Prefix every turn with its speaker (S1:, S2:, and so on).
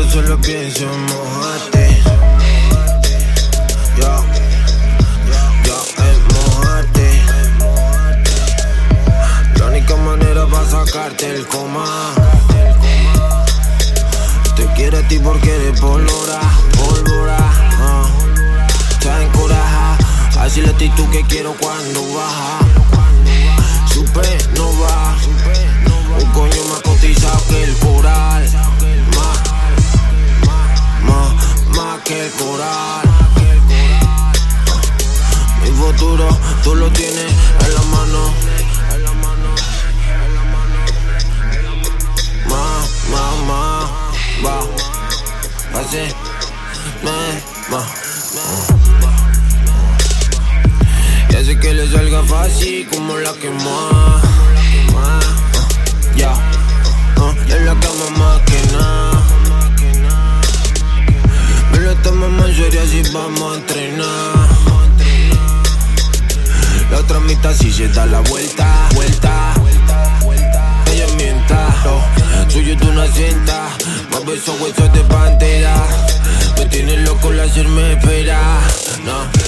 S1: solo pienso en mojarte. Ya, ya, en mojarte. La única manera para sacarte el coma. Te quiero a ti porque eres pólvora, pólvora. Uh. Está encoraja. Así la actitud que quiero cuando baja. Supernova. Un coño coral. Mi futuro tú lo tienes en la mano. Ma, ma, ma, va. Así, me, ma. Y hace que le salga fácil como la que más. Ya, en si vamos a entrenar. La otra mitad si se da la vuelta, vuelta. Ella mienta, suyo tú una cinta. Más besos huesos de pantera. Me tiene loco la hacerme espera. No.